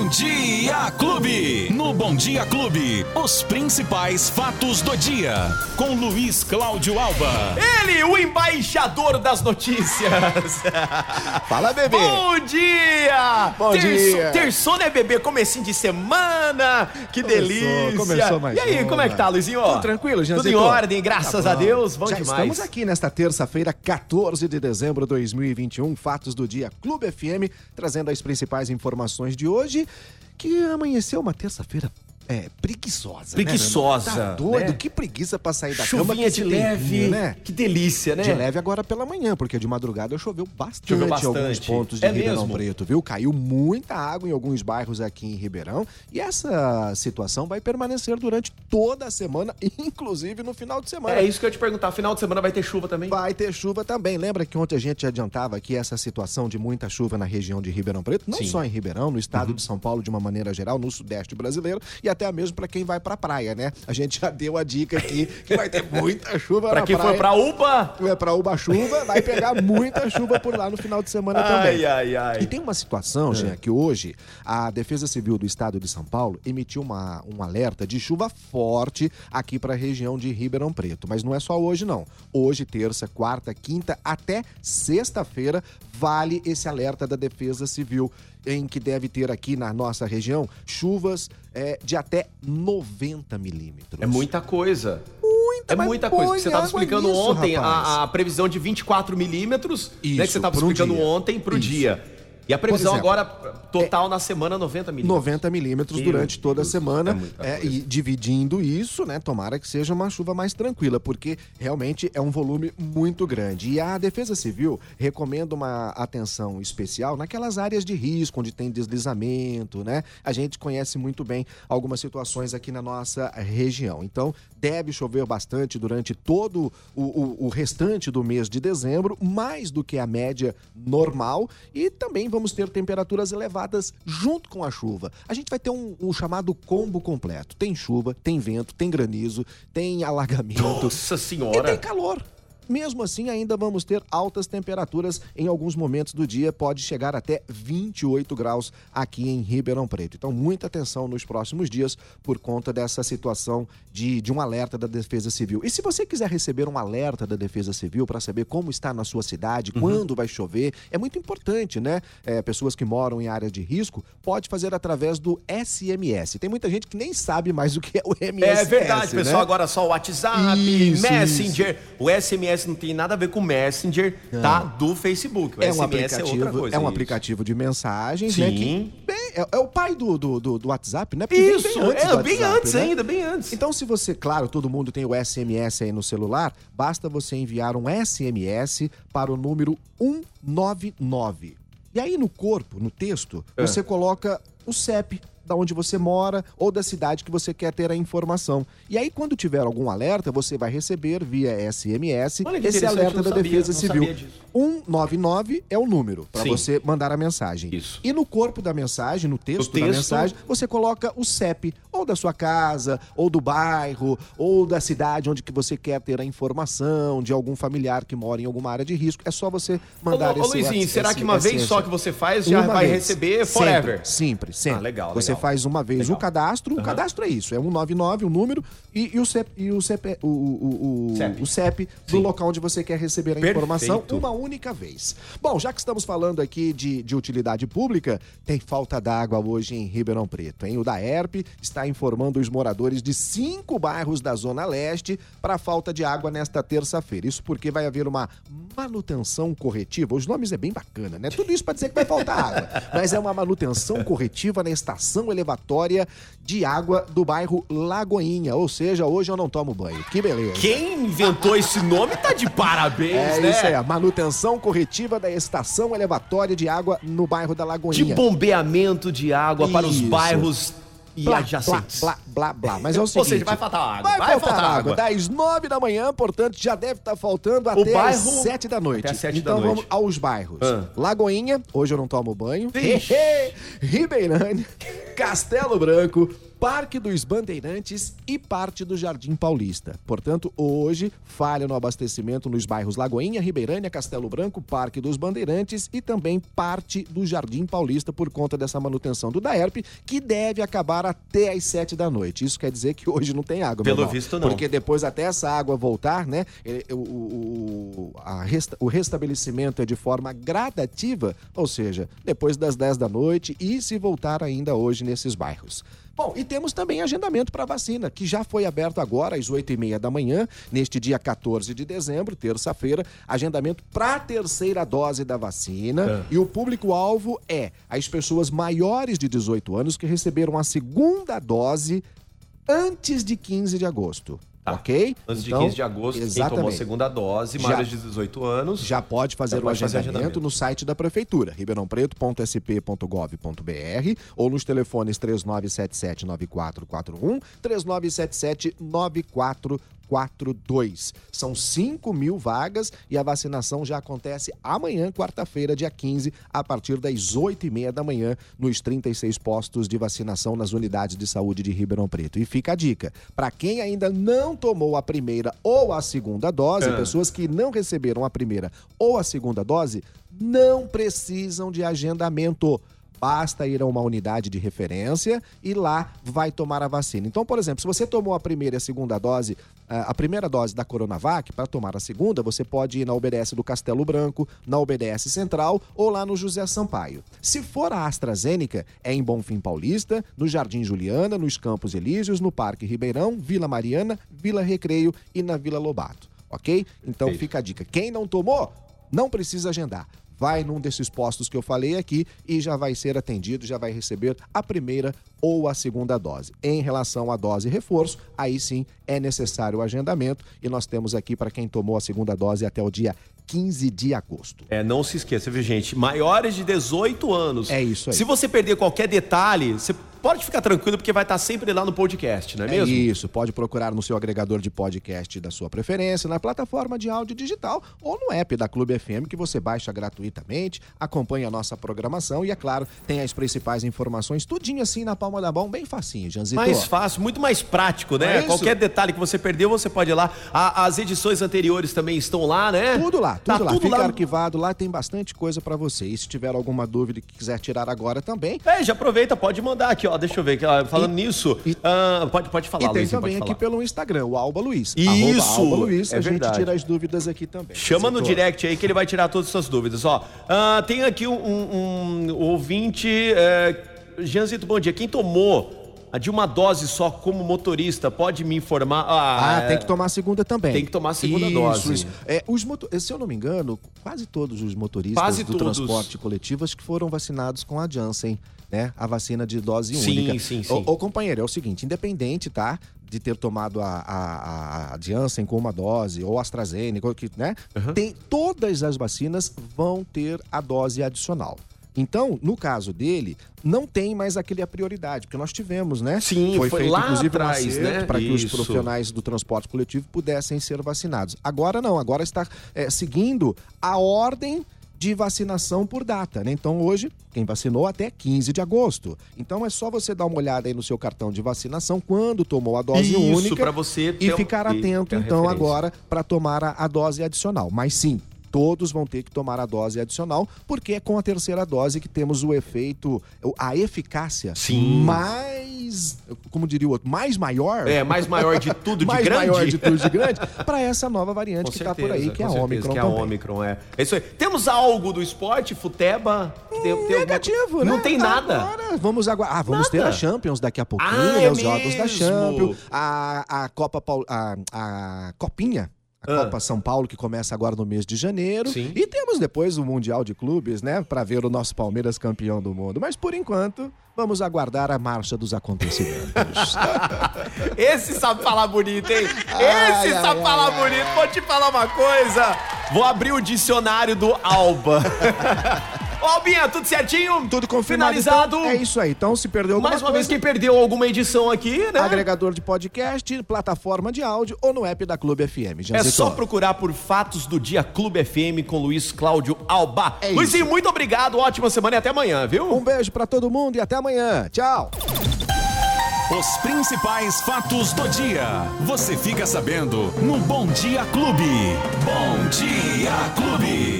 Bom Dia Clube. No Bom Dia Clube, os principais fatos do dia. Com Luiz Cláudio Alba. Ele, o embaixador das notícias. Fala, bebê. Bom dia! Bom Terço- dia. Terçou, né, bebê? Comecinho de semana. Que Começou, delícia. começou mais E aí, uma. como é que tá, Luizinho? Tudo tranquilo, Tudo em ordem, graças Tá a. Deus. Bom Já demais. estamos aqui nesta terça-feira, 14 de dezembro de 2021, fatos do dia Clube FM, trazendo as principais informações de hoje, que amanheceu uma terça-feira é, preguiçosa. né, Preguiçosa, irmão? Tá doido? né? Que preguiça pra sair da cama. Chuvinha de leve. né? Que delícia, né? De leve agora pela manhã, porque de madrugada choveu bastante, Choveu em alguns bastante. pontos de É Ribeirão mesmo? Preto, viu? Caiu muita água em alguns bairros aqui em Ribeirão e essa situação vai permanecer durante toda a semana, inclusive no final de semana. É isso que eu ia te perguntar. Final de semana vai ter chuva também? Vai ter chuva também. Lembra que ontem a gente adiantava aqui essa situação de muita chuva na região de Ribeirão Preto? Não Sim. só em Ribeirão, no estado de São Paulo de uma maneira geral, no sudeste brasileiro e até mesmo para quem vai pra praia, né? A gente já deu a dica aqui que vai ter muita chuva Pra na quem praia. for pra UPA. É pra Uba Chuva, vai pegar muita chuva por lá no final de semana também. Ai, ai, ai. E tem uma situação, Jean, que hoje a Defesa Civil do Estado de São Paulo emitiu uma, um alerta de chuva forte aqui para a região de Ribeirão Preto. Mas não é só hoje, não. Hoje, terça, quarta, quinta, até sexta-feira, vale esse alerta da Defesa Civil, em que deve ter aqui na nossa região chuvas é, de até 90 milímetros. É muita coisa. Muita, É muita coisa. porque Você estava água explicando nisso, ontem a, a previsão de 24 milímetros, né? Que você estava explicando dia. ontem pro Isso. dia. E a previsão exemplo, agora, total na semana, 90 milímetros. 90 milímetros durante toda a Deus, semana. é É, e dividindo isso, né? Tomara que seja uma chuva mais tranquila, porque realmente é um volume muito grande. E a Defesa Civil recomenda uma atenção especial naquelas áreas de risco, onde tem deslizamento, né? A gente conhece muito bem algumas situações aqui na nossa região. Então, deve chover bastante durante todo o, o- o restante do mês de dezembro, mais do que a média normal. E também vamos ter temperaturas elevadas junto com a chuva. A gente vai ter um, um chamado combo completo. Tem chuva, tem vento, tem granizo, tem alagamento. Nossa E tem senhora. calor. Mesmo assim, ainda vamos ter altas temperaturas em alguns momentos do dia, pode chegar até 28 graus aqui em Ribeirão Preto. Então, muita atenção nos próximos dias por conta dessa situação de, de um alerta da Defesa Civil. E se você quiser receber um alerta da Defesa Civil para saber como está na sua cidade, Uhum. quando vai chover, é muito importante, né? É, pessoas que moram em áreas de risco, pode fazer através do SMS. Tem muita gente que nem sabe mais o que é o MSS. É verdade, né? pessoal. Agora só o WhatsApp, Isso, Messenger. O SMS não tem nada a ver com o Messenger, tá? Do Facebook. O É um SMS é aplicativo, outra coisa. é um isso. aplicativo de mensagens, Sim. né? Que bem- é, é o pai do, do, do, do WhatsApp, né? Porque Isso, bem antes é, do bem WhatsApp, antes né? ainda, bem antes. Então, se você, claro, todo mundo tem o SMS aí no celular, basta você enviar um SMS para o número 199. E aí no corpo, no texto, É. você coloca o CEP da onde você mora ou da cidade que você quer ter a informação. E aí quando tiver algum alerta, você vai receber via SMS esse alerta da sabia, Defesa Civil. sabia disso. 199 é o número para você mandar a mensagem. Isso. E no corpo da mensagem, no texto, No da texto- mensagem, você coloca o CEP, ou da sua casa, ou do bairro, ou da cidade onde que você quer ter a informação de algum familiar que mora em alguma área de risco. É só você Ô, mandar ô, esse Luizinho, esse- será que uma esse- vez esse- só que você faz já vai vez. receber forever? Sempre, sempre. sempre. Ah, legal, Você legal. faz uma vez Legal. o cadastro, o cadastro é isso, é 199 o número e, e o CEP, e o CEP, o, o, o, CEP. o CEP do Sim. local onde você quer receber a Perfeito. informação uma única vez. Bom, já que estamos falando aqui de, de utilidade pública, tem falta d'água hoje em Ribeirão Preto, hein? O da ERP está informando os moradores de cinco bairros da Zona Leste para falta de água nesta terça-feira. Isso porque vai haver uma manutenção corretiva. Os nomes é bem bacana, né? Tudo isso para dizer que vai faltar água. Mas é uma manutenção corretiva na estação elevatória de água do bairro Lagoinha. Ou seja, hoje eu não tomo banho. Que beleza. Quem inventou esse nome tá de parabéns, É né? isso aí, a manutenção corretiva da estação elevatória de água no bairro da De Lagoinha. bombeamento de água para os Isso. bairros e blá, adjacentes. Blá, blá, blá, blá. Mas é o Ou seguinte... seja, vai faltar água, Vai, vai faltar, faltar água. Das nove da manhã, portanto, já deve estar faltando até bairro- às sete da noite. até às sete da então noite. vamos aos bairros. Ah. Lagoinha, hoje eu não tomo banho. Ribeirânia, Castelo Branco, Parque dos Bandeirantes e parte do Jardim Paulista. Portanto, hoje, falha no abastecimento nos bairros Lagoinha, Ribeirânia, Castelo Branco, Parque dos Bandeirantes e também parte do Jardim Paulista por conta dessa manutenção do DAERP, que deve acabar até às sete da noite. Isso quer dizer que hoje não tem água, Pelo visto, não. Porque depois até essa água voltar, né, o, o, resta, o restabelecimento é de forma gradativa, ou seja, depois das 10 da noite e se voltar ainda hoje nesses bairros. Bom, e temos também agendamento para vacina, que já foi aberto agora às 8h30 da manhã, neste dia 14 de dezembro, terça-feira, agendamento para a terceira dose da vacina. É. E o público-alvo é as pessoas maiores de 18 anos que receberam a segunda dose antes de 15 de agosto. Tá. Ok? Antes então, de 15 de agosto, exatamente. quem tomou a segunda dose, maiores de 18 anos. Já pode fazer já o pode agendamento, agendamento no site da Prefeitura, ribeirãopreto.sp.gov.br ou nos telefones 3977-9441, 3977-9441. 42. São 5 mil vagas e a vacinação já acontece amanhã, quarta-feira, dia 15, a partir das 8 e meia da manhã, nos 36 postos de vacinação nas unidades de saúde de Ribeirão Preto. E fica a dica: para quem ainda não tomou a primeira ou a segunda dose, é. pessoas que não receberam a primeira ou a segunda dose, não precisam de agendamento Basta ir a uma unidade de referência e lá vai tomar a vacina. Então, por exemplo, se você tomou a primeira e a segunda dose, a primeira dose da Coronavac, para tomar a segunda, você pode ir na UBS do Castelo Branco, na UBS Central ou lá no José Sampaio. Se for a AstraZeneca, é em Bonfim Paulista, no Jardim Juliana, nos Campos Elíseos, no Parque Ribeirão, Vila Mariana, Vila Recreio e na Vila Lobato. Ok? Então fica a dica. Quem não tomou, não precisa agendar vai num desses postos que eu falei aqui e já vai ser atendido, já vai receber a primeira ou a segunda dose. Em relação à dose reforço, aí sim é necessário o agendamento e nós temos aqui para quem tomou a segunda dose até o dia 15 de agosto. É, não se esqueça, viu, gente? Maiores de 18 anos. É isso aí. Se você perder qualquer detalhe, você pode ficar tranquilo porque vai estar sempre lá no podcast, não é, é mesmo? Isso, pode procurar no seu agregador de podcast da sua preferência, na plataforma de áudio digital ou no app da Clube FM que você baixa gratuitamente, acompanha a nossa programação e, é claro, tem as principais informações, tudinho assim na palma da mão, bem facinho, Janzito. Mais fácil, muito mais prático, né? É Qualquer detalhe que você perdeu, você pode ir lá. A, as edições anteriores também estão lá, né? Tudo lá, tudo tá lá. Tudo Fica lá. arquivado lá, tem bastante coisa para você. E se tiver alguma dúvida que quiser tirar agora também. É, já aproveita, pode mandar aqui, ó. Deixa eu ver. Falando e, nisso, e, uh, pode, pode falar, E tem Luiz, também aqui pelo Instagram, o Alba Luiz. Isso! Alba Luiz, é a verdade. gente tira as dúvidas aqui também. Chama no direct aí que ele vai tirar todas as suas dúvidas. Ó, uh, tem aqui um, um, um ouvinte. Uh, Janzito, bom dia. Quem tomou de uma dose só como motorista, pode me informar? Ah, ah tem que tomar a segunda também. Tem que tomar a segunda isso, dose. Isso. É, os motor... Se eu não me engano, quase todos os motoristas quase do todos. transporte coletivo que foram vacinados com a Janssen né, a vacina de dose sim, única. Sim, sim, Ô, companheiro, é o seguinte, independente, tá? De ter tomado a, a, a Janssen com uma dose, ou AstraZeneca, que, né? Uhum. Tem, todas as vacinas vão ter a dose adicional. Então, no caso dele, não tem mais aquele a prioridade, porque nós tivemos, né? Sim, foi, foi feito lá inclusive atrás, né? Para que os profissionais do transporte coletivo pudessem ser vacinados. Agora não, agora está é, seguindo a ordem de vacinação por data, né? Então hoje, quem vacinou até 15 de agosto. Então é só você dar uma olhada aí no seu cartão de vacinação quando tomou a dose Isso, única você e ficar atento então agora para tomar a, a dose adicional. Mas sim, todos vão ter que tomar a dose adicional, porque é com a terceira dose que temos o efeito, a eficácia Sim. mais como diria o outro, mais maior. É, mais maior de tudo de mais grande. maior de tudo de grande, para essa nova variante com que está por aí, que é a Omicron. Que é a Omicron, é. é isso aí. Temos algo do esporte, futeba? Tem, tem negativo, né? Não tem nada. Agora, vamos aguardar. Ah, vamos nada. ter a Champions daqui a pouquinho, ah, é os jogos da Champions, a, a Copa a, a Copinha a ah. Copa São Paulo, que começa agora no mês de janeiro. Sim. E temos depois o Mundial de Clubes, né? Para ver o nosso Palmeiras campeão do mundo. Mas por enquanto, vamos aguardar a marcha dos acontecimentos. Esse sabe falar bonito, hein? Ai, Esse ai, sabe ai, falar bonito. Vou te falar uma coisa. Vou abrir o dicionário do Alba. Ô, Albinha, tudo certinho? Tudo confirmado. Finalizado. Então, é isso aí. Então, se perdeu alguma Mais uma coisa, vez, quem perdeu alguma edição aqui, né? Agregador de podcast, plataforma de áudio ou no app da Clube FM. Já é só procurar por Fatos do Dia Clube FM com Luiz Cláudio Alba. É Luizinho, isso. muito obrigado. Ótima semana e até amanhã, viu? Um beijo para todo mundo e até amanhã. Tchau. Os principais fatos do dia. Você fica sabendo no Bom Dia Clube. Bom Dia Clube.